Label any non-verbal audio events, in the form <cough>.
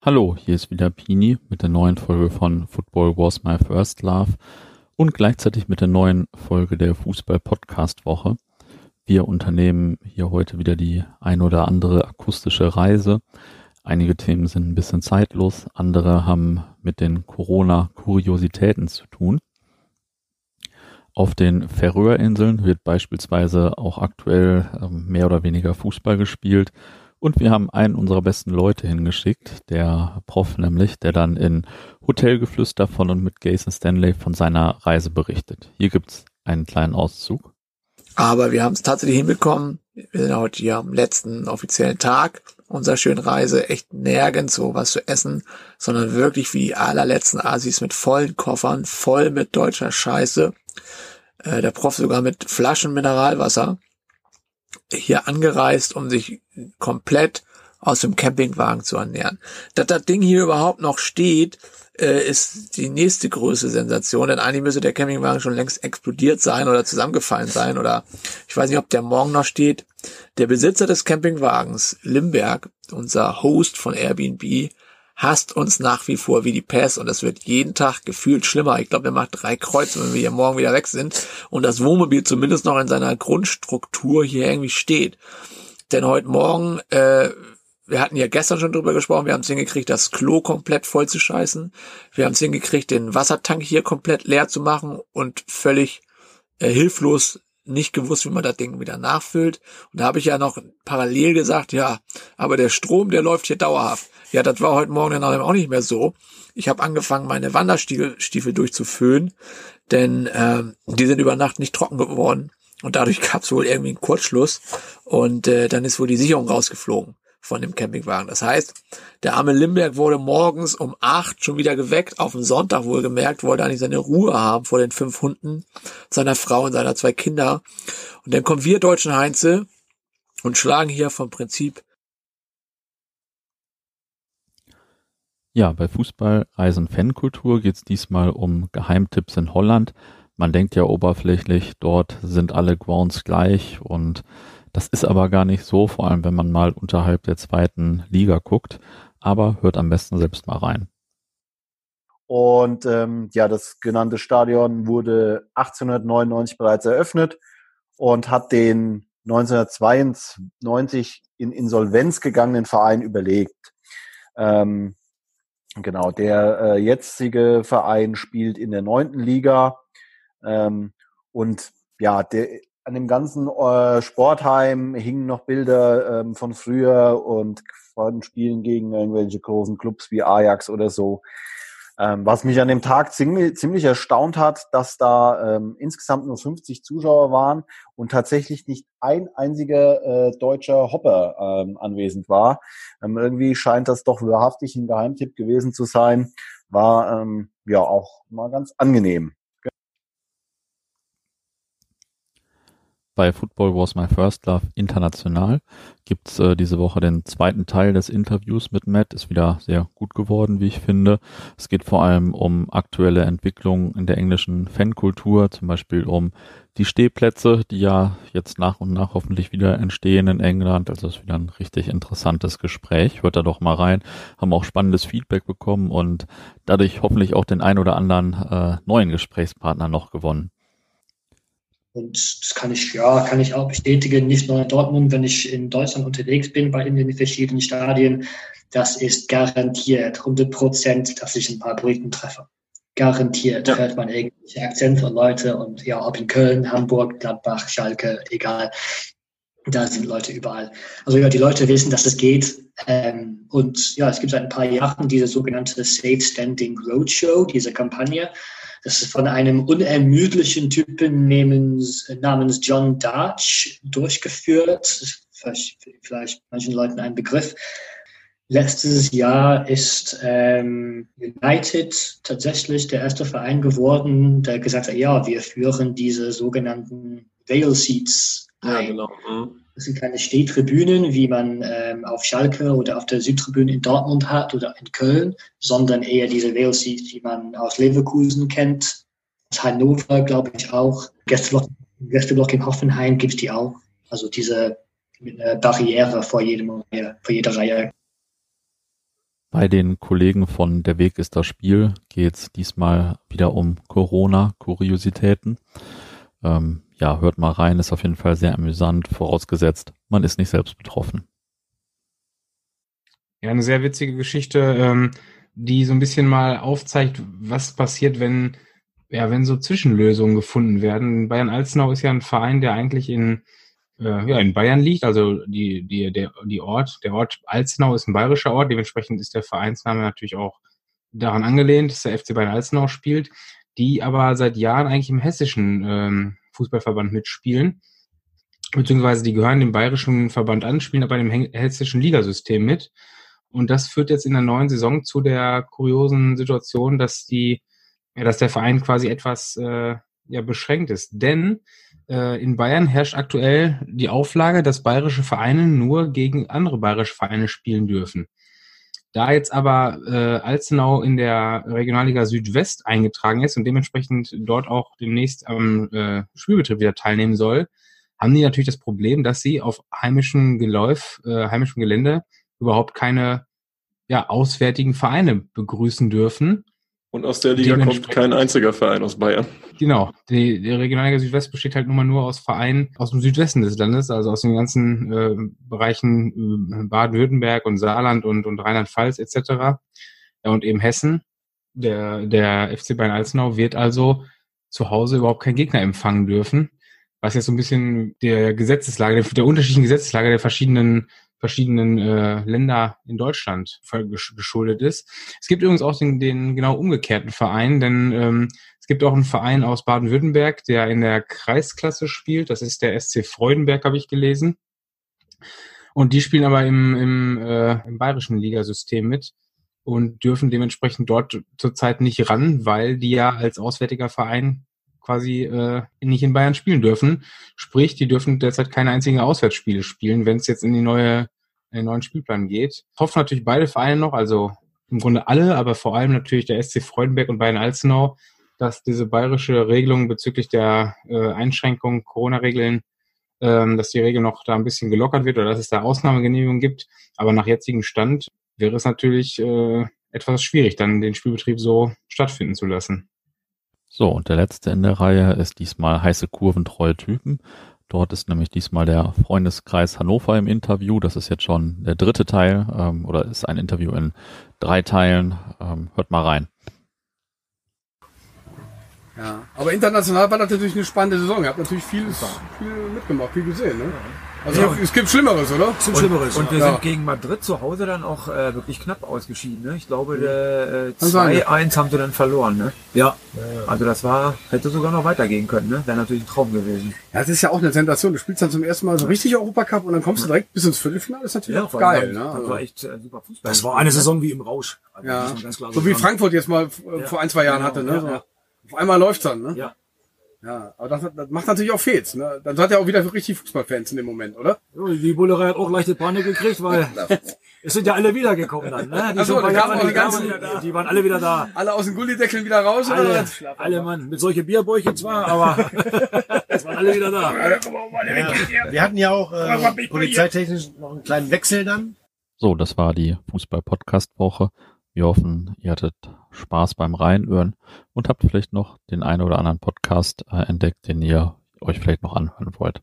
Hallo, hier ist wieder Pini mit der neuen Folge von Football Was My First Love und gleichzeitig mit der neuen Folge der Fußball-Podcast-Woche. Wir unternehmen hier heute wieder die ein oder andere akustische Reise. Einige Themen sind ein bisschen zeitlos, andere haben mit den Corona-Kuriositäten zu tun. Auf den Färöerinseln wird beispielsweise auch aktuell ähm, mehr oder weniger Fußball gespielt und wir haben einen unserer besten Leute hingeschickt, der Prof nämlich, der dann in Hotelgeflüster von und mit Jason Stanley von seiner Reise berichtet. Hier gibt's einen kleinen Auszug. Aber wir haben es tatsächlich hinbekommen. Wir sind heute hier am letzten offiziellen Tag unserer schönen Reise. Echt nirgends so was zu essen, sondern wirklich wie die allerletzten Asis mit vollen Koffern, voll mit deutscher Scheiße. Äh, der Prof sogar mit Flaschen Mineralwasser hier angereist, um sich komplett aus dem Campingwagen zu ernähren. Dass das Ding hier überhaupt noch steht, äh, ist die nächste größte Sensation, denn eigentlich müsste der Campingwagen schon längst explodiert sein oder zusammengefallen sein oder ich weiß nicht, ob der morgen noch steht. Der Besitzer des Campingwagens, Limberg, unser Host von Airbnb, hasst uns nach wie vor wie die Pest und es wird jeden Tag gefühlt schlimmer. Ich glaube, er macht drei Kreuze, wenn wir hier morgen wieder weg sind und das Wohnmobil zumindest noch in seiner Grundstruktur hier irgendwie steht. Denn heute Morgen, äh, wir hatten ja gestern schon drüber gesprochen, wir haben es hingekriegt, das Klo komplett voll zu scheißen. Wir haben es hingekriegt, den Wassertank hier komplett leer zu machen und völlig äh, hilflos nicht gewusst, wie man das Ding wieder nachfüllt. Und da habe ich ja noch parallel gesagt, ja, aber der Strom, der läuft hier dauerhaft. Ja, das war heute Morgen dann auch nicht mehr so. Ich habe angefangen, meine Wanderstiefel durchzuföhnen, denn ähm, die sind über Nacht nicht trocken geworden. Und dadurch gab es wohl irgendwie einen Kurzschluss. Und äh, dann ist wohl die Sicherung rausgeflogen von dem Campingwagen. Das heißt, der arme Limberg wurde morgens um acht schon wieder geweckt, auf dem Sonntag wohl gemerkt, wollte eigentlich seine Ruhe haben vor den fünf Hunden, seiner Frau und seiner zwei Kinder. Und dann kommen wir deutschen Heinze und schlagen hier vom Prinzip Ja, bei Fußball, Reisen, Fankultur geht es diesmal um Geheimtipps in Holland. Man denkt ja oberflächlich, dort sind alle Grounds gleich und das ist aber gar nicht so, vor allem wenn man mal unterhalb der zweiten Liga guckt. Aber hört am besten selbst mal rein. Und ähm, ja, das genannte Stadion wurde 1899 bereits eröffnet und hat den 1992 in Insolvenz gegangenen Verein überlegt. Ähm, Genau, der äh, jetzige Verein spielt in der neunten Liga ähm, und ja, der, an dem ganzen äh, Sportheim hingen noch Bilder ähm, von früher und von Spielen gegen irgendwelche großen Clubs wie Ajax oder so. Ähm, was mich an dem Tag ziemlich, ziemlich erstaunt hat, dass da ähm, insgesamt nur 50 Zuschauer waren und tatsächlich nicht ein einziger äh, deutscher Hopper ähm, anwesend war. Ähm, irgendwie scheint das doch wahrhaftig ein Geheimtipp gewesen zu sein. War ähm, ja auch mal ganz angenehm. Bei Football Was My First Love international gibt's äh, diese Woche den zweiten Teil des Interviews mit Matt. Ist wieder sehr gut geworden, wie ich finde. Es geht vor allem um aktuelle Entwicklungen in der englischen Fankultur, zum Beispiel um die Stehplätze, die ja jetzt nach und nach hoffentlich wieder entstehen in England. Also ist wieder ein richtig interessantes Gespräch. Hört da doch mal rein. Haben auch spannendes Feedback bekommen und dadurch hoffentlich auch den ein oder anderen äh, neuen Gesprächspartner noch gewonnen. Und das kann ich, ja, kann ich auch bestätigen, nicht nur in Dortmund, wenn ich in Deutschland unterwegs bin, bei in den verschiedenen Stadien. Das ist garantiert 100 Prozent, dass ich ein paar Briten treffe. Garantiert ja. hört man irgendwelche Akzente und Leute und ja, ob in Köln, Hamburg, Gladbach, Schalke, egal. Da sind Leute überall. Also ja, die Leute wissen, dass es geht. Ähm, und ja, es gibt seit ein paar Jahren diese sogenannte Safe Standing Roadshow, diese Kampagne. Das ist von einem unermüdlichen Typen namens, namens John Darch durchgeführt. Vielleicht, vielleicht manchen Leuten ein Begriff. Letztes Jahr ist ähm, United tatsächlich der erste Verein geworden, der gesagt hat, ja, wir führen diese sogenannten Veil Seats ein. Ja, genau. Mhm. Das sind keine Stehtribünen, wie man ähm, auf Schalke oder auf der Südtribüne in Dortmund hat oder in Köln, sondern eher diese Wales-Seats, die man aus Leverkusen kennt. Aus Hannover, glaube ich, auch. Gästeblock, Gästeblock in Hoffenheim gibt es die auch. Also diese Barriere vor, jedem, vor jeder Reihe. Bei den Kollegen von Der Weg ist das Spiel geht es diesmal wieder um Corona-Kuriositäten. Ähm, ja, hört mal rein, ist auf jeden Fall sehr amüsant, vorausgesetzt, man ist nicht selbst betroffen. Ja, eine sehr witzige Geschichte, ähm, die so ein bisschen mal aufzeigt, was passiert, wenn, ja, wenn so Zwischenlösungen gefunden werden. Bayern Alzenau ist ja ein Verein, der eigentlich in äh, ja, in Bayern liegt. Also die, die, der, die Ort, der Ort Alzenau ist ein bayerischer Ort, dementsprechend ist der Vereinsname natürlich auch daran angelehnt, dass der FC Bayern Alzenau spielt, die aber seit Jahren eigentlich im hessischen ähm, Fußballverband mitspielen. Beziehungsweise die gehören dem bayerischen Verband an, spielen aber im hessischen Ligasystem mit. Und das führt jetzt in der neuen Saison zu der kuriosen Situation, dass die, ja, dass der Verein quasi etwas äh, ja, beschränkt ist. Denn äh, in Bayern herrscht aktuell die Auflage, dass bayerische Vereine nur gegen andere bayerische Vereine spielen dürfen. Da jetzt aber äh, Alzenau in der Regionalliga Südwest eingetragen ist und dementsprechend dort auch demnächst am äh, Spielbetrieb wieder teilnehmen soll, haben die natürlich das Problem, dass sie auf heimischem Geläuf, äh, heimischem Gelände überhaupt keine ja, auswärtigen Vereine begrüßen dürfen. Und aus der Liga kommt kein einziger Verein aus Bayern. Genau. Die, die Regionalliga Südwest besteht halt nun mal nur aus Vereinen aus dem Südwesten des Landes, also aus den ganzen äh, Bereichen äh, Baden-Württemberg und Saarland und, und Rheinland-Pfalz etc. Ja, und eben Hessen. Der, der FC Bayern Alzenau wird also zu Hause überhaupt keinen Gegner empfangen dürfen, was jetzt so ein bisschen der Gesetzeslage, der, der unterschiedlichen Gesetzeslage der verschiedenen verschiedenen äh, Länder in Deutschland geschuldet ist. Es gibt übrigens auch den, den genau umgekehrten Verein, denn ähm, es gibt auch einen Verein aus Baden-Württemberg, der in der Kreisklasse spielt. Das ist der SC Freudenberg, habe ich gelesen. Und die spielen aber im, im, äh, im bayerischen Ligasystem mit und dürfen dementsprechend dort zurzeit nicht ran, weil die ja als auswärtiger Verein quasi äh, nicht in Bayern spielen dürfen. Sprich, die dürfen derzeit keine einzigen Auswärtsspiele spielen, wenn es jetzt in die neue in den neuen Spielplan geht. Hoffen natürlich beide Vereine noch, also im Grunde alle, aber vor allem natürlich der SC Freudenberg und Bayern Alzenau, dass diese bayerische Regelung bezüglich der äh, Einschränkung Corona-Regeln, ähm, dass die Regel noch da ein bisschen gelockert wird oder dass es da Ausnahmegenehmigungen gibt. Aber nach jetzigem Stand wäre es natürlich äh, etwas schwierig, dann den Spielbetrieb so stattfinden zu lassen. So, und der letzte in der Reihe ist diesmal heiße kurventreue Typen. Dort ist nämlich diesmal der Freundeskreis Hannover im Interview. Das ist jetzt schon der dritte Teil ähm, oder ist ein Interview in drei Teilen. Ähm, hört mal rein. Ja, aber international war das natürlich eine spannende Saison. Ihr habt natürlich viel, viel mitgemacht, viel gesehen. Ne? Also ja, es gibt Schlimmeres, oder? Es gibt Schlimmeres. Und, und wir ja. sind gegen Madrid zu Hause dann auch äh, wirklich knapp ausgeschieden. Ne? Ich glaube, 2-1 äh, haben sie dann verloren. Ne? Ja. Also das war, hätte sogar noch weitergehen können. Ne? Wäre natürlich ein Traum gewesen. Ja, das ist ja auch eine Sensation. Du spielst dann zum ersten Mal so richtig Europacup und dann kommst du direkt bis ins Viertelfinale. Das ist natürlich ja, auch geil. Ne? Das war echt äh, super Fußball. Das war eine Saison wie im Rausch. Also ja. So wie Frankfurt jetzt mal äh, vor ein, zwei Jahren genau. hatte. Ne? So. Auf einmal läuft's dann. Ne? Ja. Ja, aber das, das macht natürlich auch Fehls. Ne? Dann hat er auch wieder richtig Fußballfans in dem Moment, oder? Ja, die Bullerei hat auch leichte Panik gekriegt, weil <laughs> es sind ja alle wiedergekommen dann. Ne? Die, so, da Jahre, die, ganzen, die, die, waren alle wieder da. Alle aus den Gullideckeln wieder raus? Alle, oder? alle Mann, mit solche Bierbäuche zwar, aber <laughs> es waren alle wieder da. Ja. Wir hatten ja auch äh, polizeitechnisch noch einen kleinen Wechsel dann. So, das war die Fußball-Podcast-Woche. Wir hoffen, ihr hattet Spaß beim Reinhören und habt vielleicht noch den einen oder anderen Podcast äh, entdeckt, den ihr euch vielleicht noch anhören wollt.